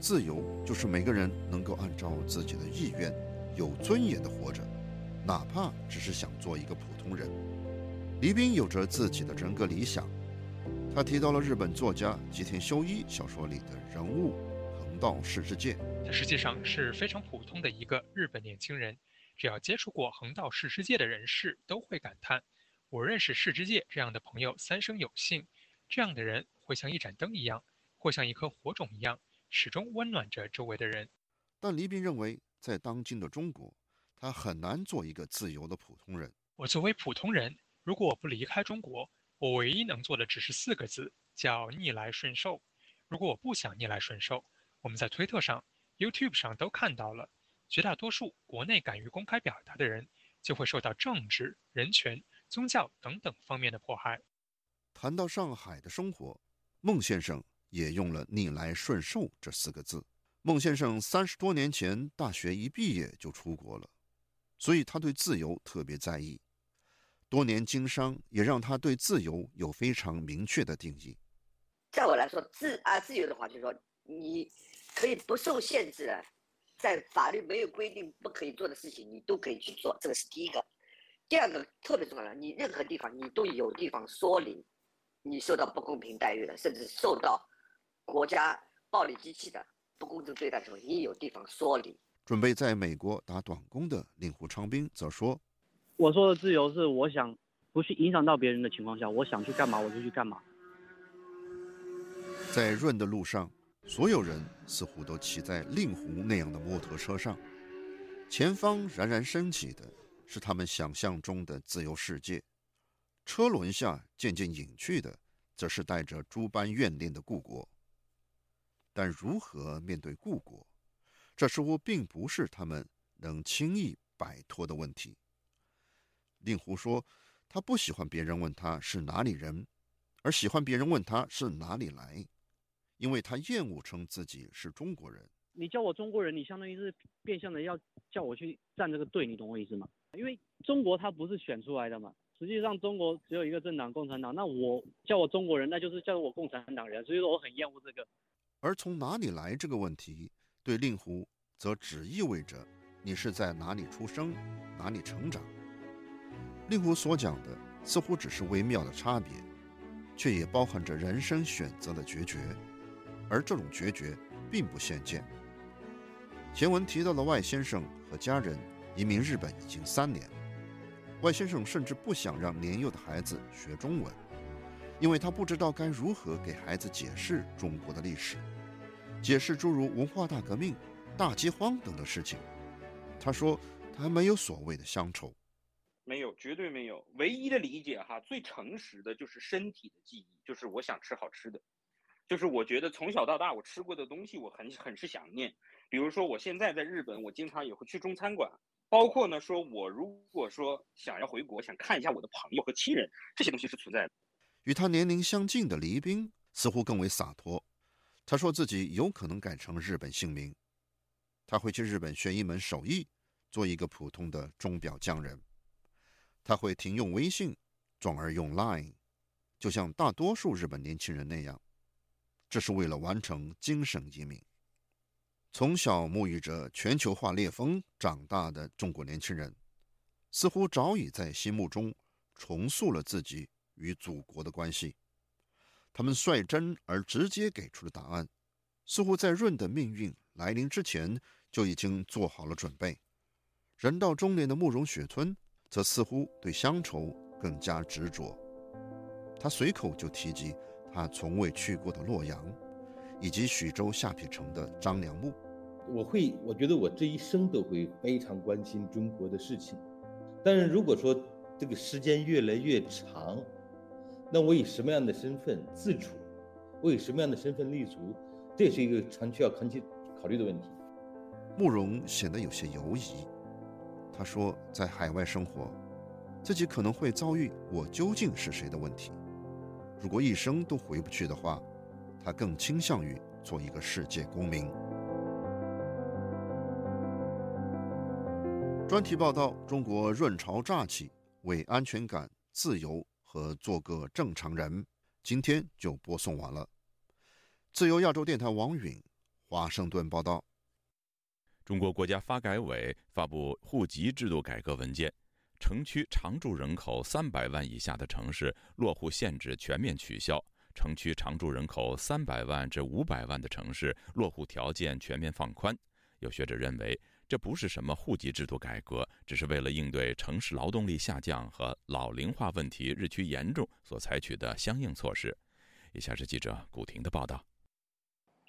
自由就是每个人能够按照自己的意愿，有尊严的活着，哪怕只是想做一个普通人。”黎兵有着自己的人格理想，他提到了日本作家吉田修一小说里的人物横道世之介。他实际上是非常普通的一个日本年轻人，只要接触过横道世之介的人士都会感叹：“我认识世之介这样的朋友三生有幸。”这样的人会像一盏灯一样，或像一颗火种一样，始终温暖着周围的人。但黎斌认为，在当今的中国，他很难做一个自由的普通人。我作为普通人，如果我不离开中国，我唯一能做的只是四个字，叫逆来顺受。如果我不想逆来顺受，我们在推特上。YouTube 上都看到了，绝大多数国内敢于公开表达的人，就会受到政治、人权、宗教等等方面的迫害。谈到上海的生活，孟先生也用了“逆来顺受”这四个字。孟先生三十多年前大学一毕业就出国了，所以他对自由特别在意。多年经商也让他对自由有非常明确的定义。在我来说，自啊自由的话，就是说你。可以不受限制的，在法律没有规定不可以做的事情，你都可以去做，这个是第一个。第二个特别重要的，你任何地方你都有地方说理，你受到不公平待遇的，甚至受到国家暴力机器的不公正对待的时候，你有地方说理。准备在美国打短工的令狐昌兵则说：“我说的自由是我想不去影响到别人的情况下，我想去干嘛我就去干嘛。”在润的路上。所有人似乎都骑在令狐那样的摩托车上，前方冉冉升起的是他们想象中的自由世界，车轮下渐渐隐去的，则是带着诸般怨念的故国。但如何面对故国，这似乎并不是他们能轻易摆脱的问题。令狐说，他不喜欢别人问他是哪里人，而喜欢别人问他是哪里来。因为他厌恶称自己是中国人。你叫我中国人，你相当于是变相的要叫我去站这个队，你懂我意思吗？因为中国它不是选出来的嘛，实际上中国只有一个政党共产党。那我叫我中国人，那就是叫我共产党人，所以说我很厌恶这个。而从哪里来这个问题，对令狐则只意味着你是在哪里出生，哪里成长。令狐所讲的似乎只是微妙的差别，却也包含着人生选择的决绝。而这种决绝并不鲜见。前文提到的外先生和家人移民日本已经三年，外先生甚至不想让年幼的孩子学中文，因为他不知道该如何给孩子解释中国的历史，解释诸如文化大革命、大饥荒等的事情。他说他没有所谓的乡愁，没有，绝对没有。唯一的理解哈，最诚实的就是身体的记忆，就是我想吃好吃的。就是我觉得从小到大我吃过的东西我很很是想念，比如说我现在在日本，我经常也会去中餐馆，包括呢说我如果说想要回国，想看一下我的朋友和亲人，这些东西是存在的。与他年龄相近的黎兵似乎更为洒脱，他说自己有可能改成日本姓名，他会去日本学一门手艺，做一个普通的钟表匠人，他会停用微信，转而用 Line，就像大多数日本年轻人那样。这是为了完成精神移民。从小沐浴着全球化烈风长大的中国年轻人，似乎早已在心目中重塑了自己与祖国的关系。他们率真而直接给出的答案，似乎在闰的命运来临之前就已经做好了准备。人到中年的慕容雪村，则似乎对乡愁更加执着。他随口就提及他从未去过的洛阳。以及徐州下邳城的张良墓，我会，我觉得我这一生都会非常关心中国的事情。但是如果说这个时间越来越长，那我以什么样的身份自处？我以什么样的身份立足？这是一个长期要长期考虑的问题。慕容显得有些犹疑。他说，在海外生活，自己可能会遭遇“我究竟是谁”的问题。如果一生都回不去的话。他更倾向于做一个世界公民。专题报道：中国润潮乍起，为安全感、自由和做个正常人。今天就播送完了。自由亚洲电台王允，华盛顿报道。中国国家发改委发布户籍制度改革文件，城区常住人口三百万以下的城市落户限制全面取消。城区常住人口三百万至五百万的城市落户条件全面放宽。有学者认为，这不是什么户籍制度改革，只是为了应对城市劳动力下降和老龄化问题日趋严重所采取的相应措施。以下是记者古婷的报道。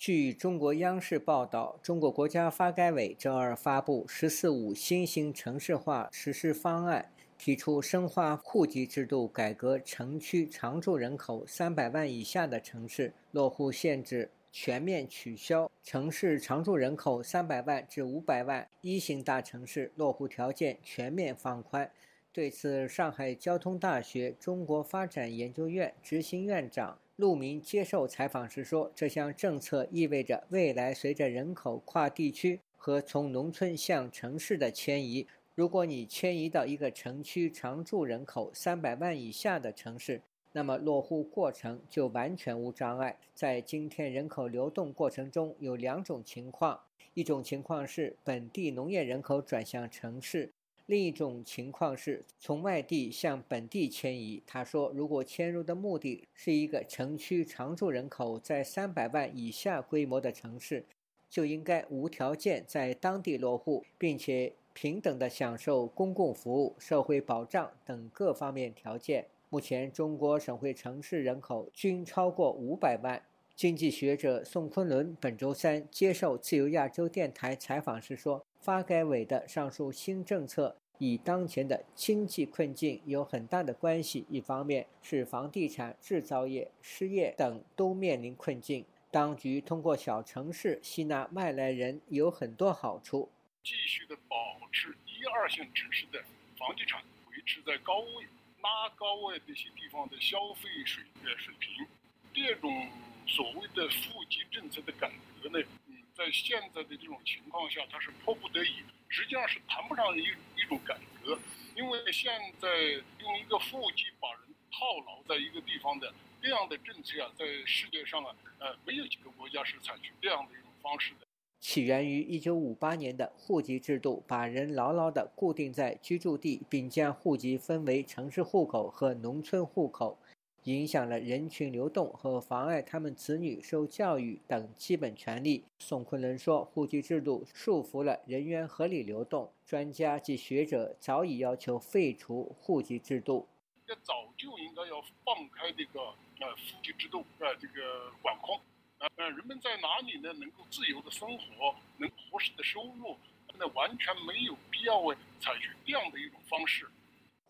据中国央视报道，中国国家发改委周二发布“十四五”新型城市化实施方案。提出深化户籍制度改革，城区常住人口三百万以下的城市落户限制全面取消；城市常住人口三百万至五百万一型大城市落户条件全面放宽。对此，上海交通大学中国发展研究院执行院长陆明接受采访时说：“这项政策意味着未来随着人口跨地区和从农村向城市的迁移。”如果你迁移到一个城区常住人口三百万以下的城市，那么落户过程就完全无障碍。在今天人口流动过程中，有两种情况：一种情况是本地农业人口转向城市，另一种情况是从外地向本地迁移。他说，如果迁入的目的是一个城区常住人口在三百万以下规模的城市，就应该无条件在当地落户，并且。平等的享受公共服务、社会保障等各方面条件。目前，中国省会城市人口均超过五百万。经济学者宋昆仑本周三接受自由亚洲电台采访时说：“发改委的上述新政策与当前的经济困境有很大的关系。一方面是房地产、制造业、失业等都面临困境，当局通过小城市吸纳外来人有很多好处。”继续的保持一二线城市的房地产维持在高位，拉高位这些地方的消费水呃水平。这种所谓的户籍政策的改革呢，嗯，在现在的这种情况下，它是迫不得已，实际上是谈不上一一种改革，因为现在用一个户籍把人套牢在一个地方的这样的政策啊，在世界上啊，呃，没有几个国家是采取这样的一种方式的。起源于1958年的户籍制度，把人牢牢地固定在居住地，并将户籍分为城市户口和农村户口，影响了人群流动和妨碍他们子女受教育等基本权利。宋昆仑说：“户籍制度束缚了人员合理流动。”专家及学者早已要求废除户籍制度。早就应该要放开这个呃户籍制度呃这个管控。呃，人们在哪里呢？能够自由的生活，能合适的收入，那完全没有必要采取这样的一种方式。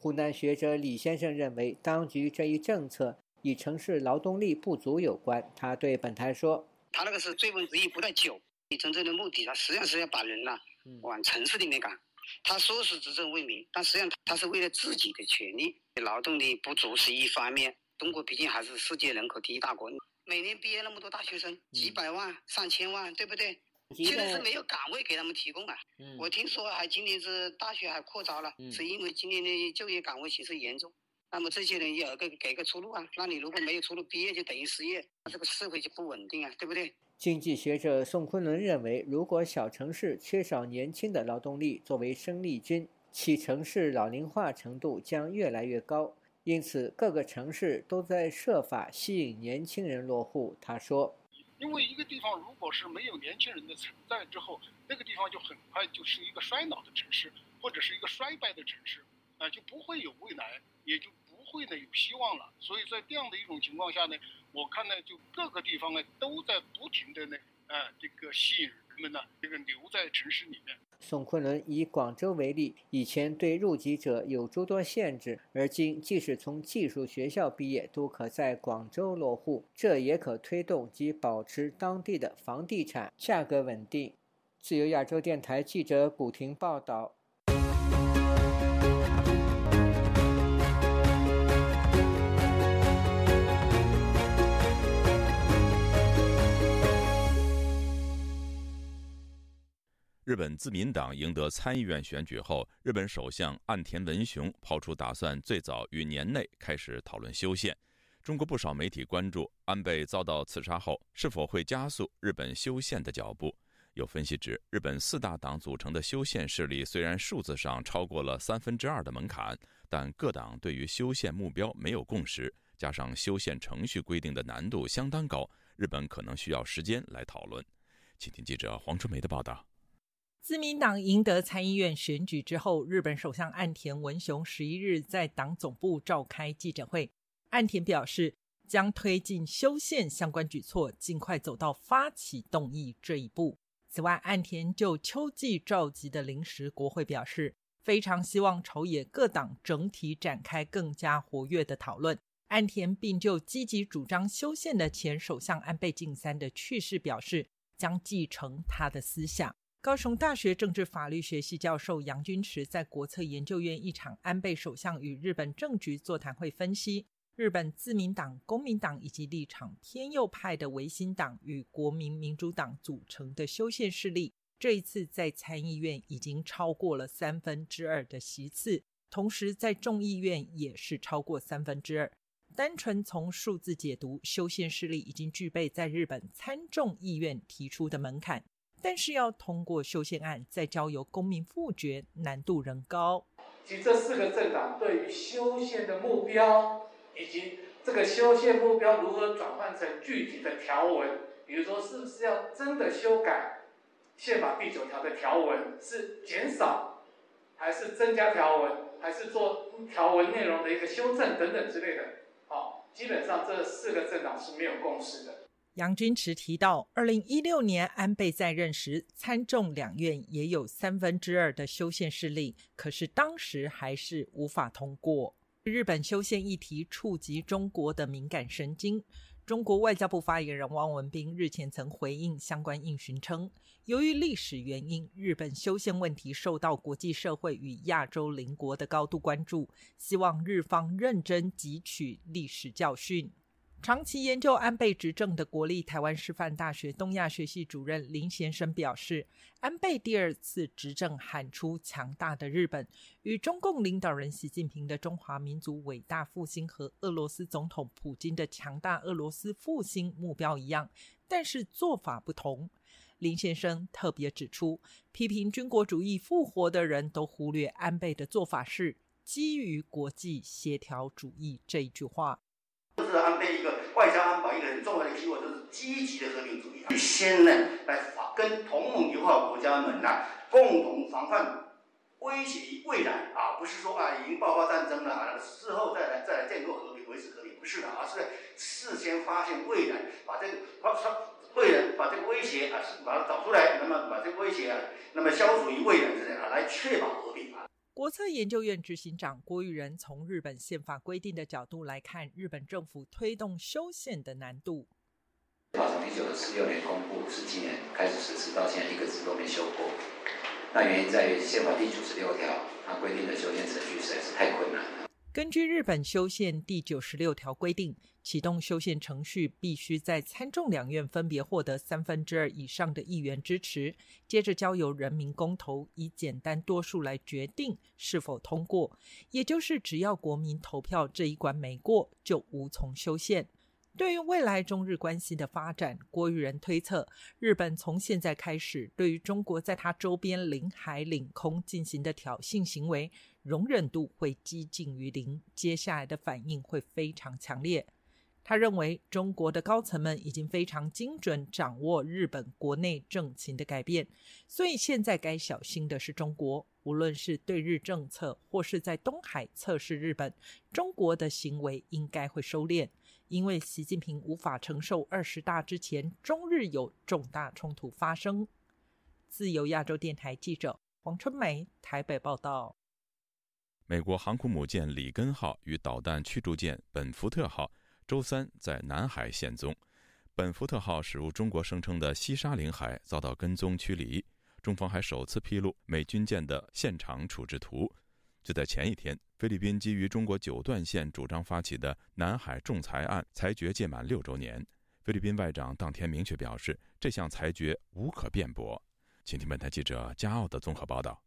湖南学者李先生认为，当局这一政策与城市劳动力不足有关。他对本台说：“他那个是追问之意不太久，你真正的目的，他实际上是要把人呐往城市里面赶。他说是执政为民，但实际上他是为了自己的权利。劳动力不足是一方面，中国毕竟还是世界人口第一大国。”每年毕业那么多大学生，几百万、上千万，对不对？现在是没有岗位给他们提供啊。我听说还今年是大学还扩招了，是因为今年的就业岗位形势严重。那么这些人也要给给个出路啊。那你如果没有出路，毕业就等于失业，那这个社会就不稳定啊，对不对？经济学者宋昆仑认为，如果小城市缺少年轻的劳动力作为生力军，其城市老龄化程度将越来越高。因此，各个城市都在设法吸引年轻人落户。他说：“因为一个地方如果是没有年轻人的存在之后，那个地方就很快就是一个衰老的城市，或者是一个衰败的城市，啊，就不会有未来，也就不会呢有希望了。所以在这样的一种情况下呢，我看呢，就各个地方呢都在不停的呢，啊，这个吸引人们呢，这个留在城市里面。”宋昆仑以广州为例，以前对入籍者有诸多限制，而今即使从技术学校毕业，都可在广州落户，这也可推动及保持当地的房地产价格稳定。自由亚洲电台记者古婷报道。日本自民党赢得参议院选举后，日本首相岸田文雄抛出打算最早于年内开始讨论修宪。中国不少媒体关注安倍遭到刺杀后是否会加速日本修宪的脚步。有分析指，日本四大党组成的修宪势力虽然数字上超过了三分之二的门槛，但各党对于修宪目标没有共识，加上修宪程序规定的难度相当高，日本可能需要时间来讨论。请听记者黄春梅的报道。自民党赢得参议院选举之后，日本首相岸田文雄十一日在党总部召开记者会。岸田表示，将推进修宪相关举措，尽快走到发起动议这一步。此外，岸田就秋季召集的临时国会表示，非常希望朝野各党整体展开更加活跃的讨论。岸田并就积极主张修宪的前首相安倍晋三的去世表示，将继承他的思想。高雄大学政治法律学系教授杨君池在国策研究院一场安倍首相与日本政局座谈会分析，日本自民党、公民党以及立场偏右派的维新党与国民民主党组成的修宪势力，这一次在参议院已经超过了三分之二的席次，同时在众议院也是超过三分之二。单纯从数字解读，修宪势力已经具备在日本参众议院提出的门槛。但是要通过修宪案再交由公民复决，难度仍高。及这四个政党对于修宪的目标，以及这个修宪目标如何转换成具体的条文，比如说是不是要真的修改宪法第九条的条文，是减少，还是增加条文，还是做条文内容的一个修正等等之类的，好，基本上这四个政党是没有共识的。杨君池提到，二零一六年安倍在任时，参众两院也有三分之二的修宪势力，可是当时还是无法通过。日本修宪议题触及中国的敏感神经。中国外交部发言人汪文斌日前曾回应相关应询称，由于历史原因，日本修宪问题受到国际社会与亚洲邻国的高度关注，希望日方认真汲取历史教训。长期研究安倍执政的国立台湾师范大学东亚学系主任林先生表示，安倍第二次执政喊出强大的日本，与中共领导人习近平的中华民族伟大复兴和俄罗斯总统普京的强大俄罗斯复兴目标一样，但是做法不同。林先生特别指出，批评军国主义复活的人都忽略安倍的做法是基于国际协调主义这一句话。是安倍一个外交安保一个很重要的机会，就是积极的和平主义，先呢来防跟同盟友好国家们呐共同防范威胁于未来啊，不是说啊已经爆发战争了啊，事后再来再来建构和平维持和平，不是的，而是事先发现未来，把这个把把未来把这个威胁啊把它找出来，那么把这个威胁啊那么消除于未然之内啊，来确保和平。国策研究院执行长郭玉仁从日本宪法规定的角度来看，日本政府推动修宪的难度。法从一九四六年公布，十七年开始实施，到现在一个字都没修过。那原因在于宪法第九十六条，它规定的修宪程序实在是太困难了。根据日本修宪第九十六条规定，启动修宪程序必须在参众两院分别获得三分之二以上的议员支持，接着交由人民公投以简单多数来决定是否通过。也就是，只要国民投票这一关没过，就无从修宪。对于未来中日关系的发展，郭玉仁推测，日本从现在开始对于中国在它周边领海、领空进行的挑衅行为。容忍度会接近于零，接下来的反应会非常强烈。他认为，中国的高层们已经非常精准掌握日本国内政情的改变，所以现在该小心的是中国。无论是对日政策，或是在东海测试日本，中国的行为应该会收敛，因为习近平无法承受二十大之前中日有重大冲突发生。自由亚洲电台记者黄春梅台北报道。美国航空母舰“里根号”与导弹驱逐舰“本福特号”周三在南海现踪。“本福特号”驶入中国声称的西沙领海，遭到跟踪驱离。中方还首次披露美军舰的现场处置图。就在前一天，菲律宾基于中国九段线主张发起的南海仲裁案裁决届满六周年。菲律宾外长当天明确表示，这项裁决无可辩驳。请听本台记者加奥的综合报道。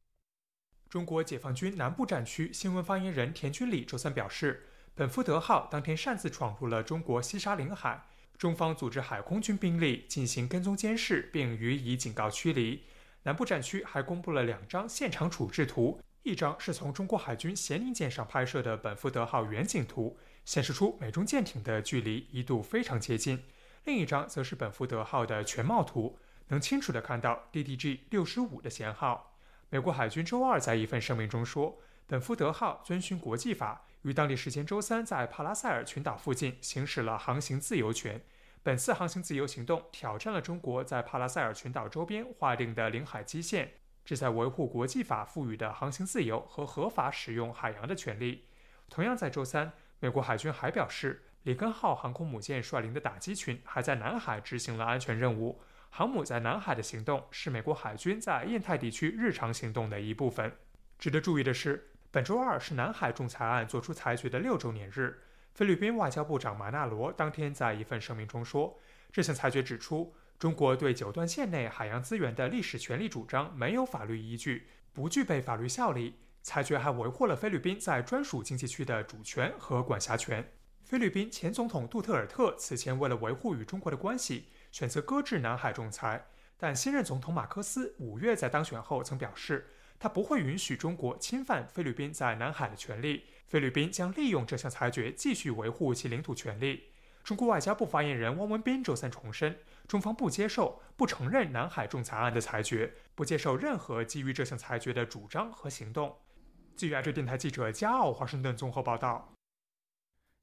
中国解放军南部战区新闻发言人田军礼周三表示，本福德号当天擅自闯入了中国西沙领海，中方组织海空军兵力进行跟踪监视，并予以警告驱离。南部战区还公布了两张现场处置图，一张是从中国海军咸宁舰上拍摄的本福德号远景图，显示出美中舰艇的距离一度非常接近；另一张则是本福德号的全貌图，能清楚地看到 DDG 六十五的舷号。美国海军周二在一份声明中说，本福德号遵循国际法，于当地时间周三在帕拉塞尔群岛附近行使了航行自由权。本次航行自由行动挑战了中国在帕拉塞尔群岛周边划定的领海基线，旨在维护国际法赋予的航行自由和合法使用海洋的权利。同样在周三，美国海军还表示，里根号航空母舰率领的打击群还在南海执行了安全任务。航母在南海的行动是美国海军在印太地区日常行动的一部分。值得注意的是，本周二是南海仲裁案作出裁决的六周年日。菲律宾外交部长马纳罗当天在一份声明中说，这项裁决指出，中国对九段线内海洋资源的历史权利主张没有法律依据，不具备法律效力。裁决还维护了菲律宾在专属经济区的主权和管辖权。菲律宾前总统杜特尔特此前为了维护与中国的关系。选择搁置南海仲裁，但新任总统马克思五月在当选后曾表示，他不会允许中国侵犯菲律宾在南海的权利。菲律宾将利用这项裁决继续维护其领土权利。中国外交部发言人汪文斌周三重申，中方不接受、不承认南海仲裁案的裁决，不接受任何基于这项裁决的主张和行动。据亚洲电台记者加奥华盛顿综合报道，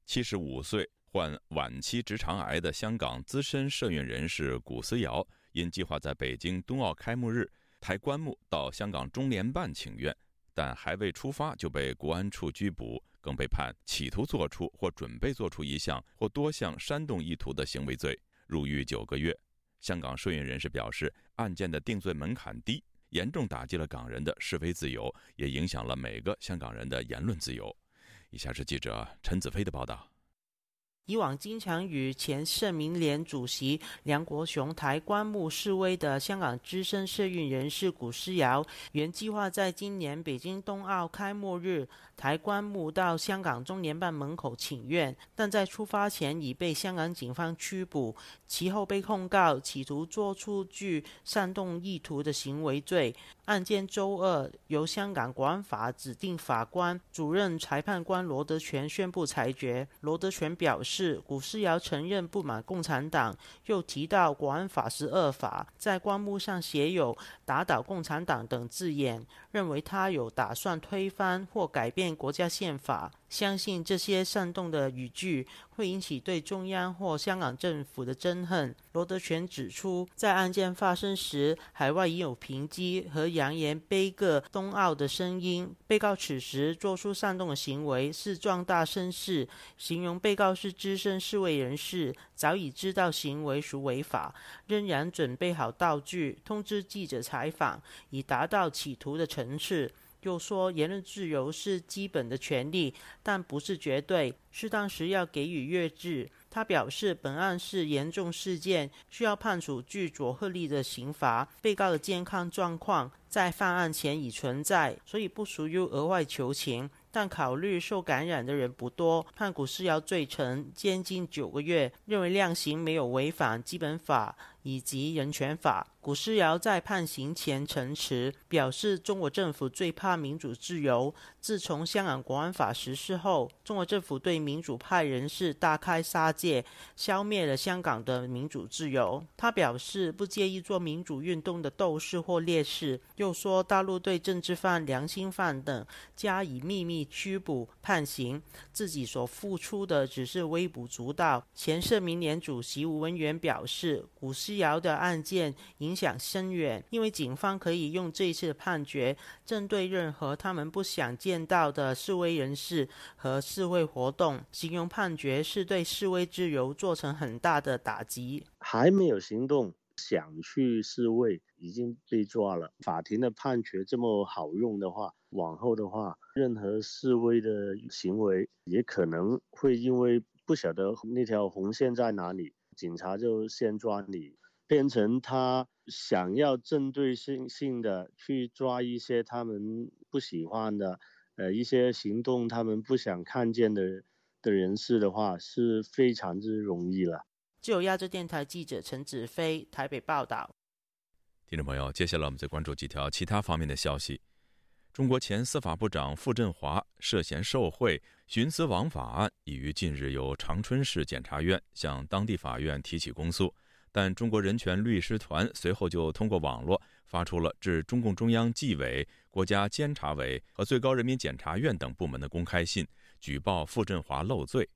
七十五岁。患晚期直肠癌的香港资深社运人士古思尧，因计划在北京冬奥开幕日抬棺木到香港中联办请愿，但还未出发就被国安处拘捕，更被判企图做出或准备做出一项或多项煽动意图的行为罪，入狱九个月。香港社运人士表示，案件的定罪门槛低，严重打击了港人的示威自由，也影响了每个香港人的言论自由。以下是记者陈子飞的报道。以往经常与前社民联主席梁国雄抬棺木示威的香港资深社运人士古思尧，原计划在今年北京冬奥开幕日抬棺木到香港中联办门口请愿，但在出发前已被香港警方拘捕，其后被控告企图做出具煽动意图的行为罪。案件周二由香港国安法指定法官主任裁判官罗德全宣布裁决。罗德全表示，是古思尧承认不满共产党，又提到国安法十二法，在棺木上写有“打倒共产党”等字眼，认为他有打算推翻或改变国家宪法。相信这些煽动的语句会引起对中央或香港政府的憎恨。罗德全指出，在案件发生时，海外已有抨击和扬言悲歌冬奥的声音。被告此时做出煽动的行为是壮大声势，形容被告是资深示威人士，早已知道行为属违法，仍然准备好道具，通知记者采访，以达到企图的层次。又说言论自由是基本的权利，但不是绝对，适当时要给予约制。他表示，本案是严重事件，需要判处具佐贺力的刑罚。被告的健康状况在犯案前已存在，所以不属于额外求情。但考虑受感染的人不多，判古世尧罪成，监禁九个月，认为量刑没有违反基本法以及人权法。古诗尧在判刑前陈词，表示中国政府最怕民主自由。自从香港国安法实施后，中国政府对民主派人士大开杀戒，消灭了香港的民主自由。他表示不介意做民主运动的斗士或烈士，又说大陆对政治犯、良心犯等加以秘密拘捕判刑，自己所付出的只是微不足道。前社民联主席吴文元表示，古诗尧的案件影。影响深远，因为警方可以用这一次的判决针对任何他们不想见到的示威人士和示威活动，形容判决是对示威自由造成很大的打击。还没有行动，想去示威已经被抓了。法庭的判决这么好用的话，往后的话，任何示威的行为也可能会因为不晓得那条红线在哪里，警察就先抓你。变成他想要针对性性的去抓一些他们不喜欢的，呃，一些行动他们不想看见的的人士的话，是非常之容易了。自由亚洲电台记者陈子飞台北报道。听众朋友，接下来我们再关注几条其他方面的消息。中国前司法部长傅振华涉嫌受贿、徇私枉法案，已于近日由长春市检察院向当地法院提起公诉。但中国人权律师团随后就通过网络发出了致中共中央纪委、国家监察委和最高人民检察院等部门的公开信，举报傅振华漏罪。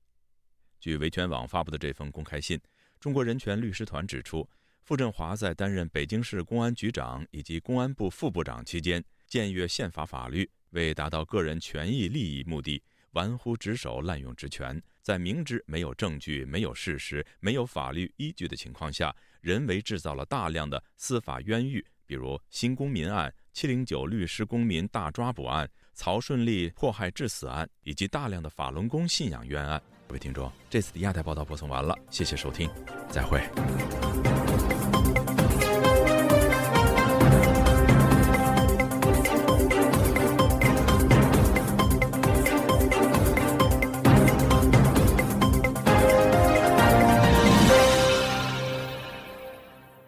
据维权网发布的这封公开信，中国人权律师团指出，傅振华在担任北京市公安局长以及公安部副部长期间，僭越宪法法律，为达到个人权益利益目的，玩忽职守、滥用职权。在明知没有证据、没有事实、没有法律依据的情况下，人为制造了大量的司法冤狱，比如新公民案、七零九律师公民大抓捕案、曹顺利迫害致死案，以及大量的法轮功信仰冤案。各位听众，这次的亚太报道播送完了，谢谢收听，再会。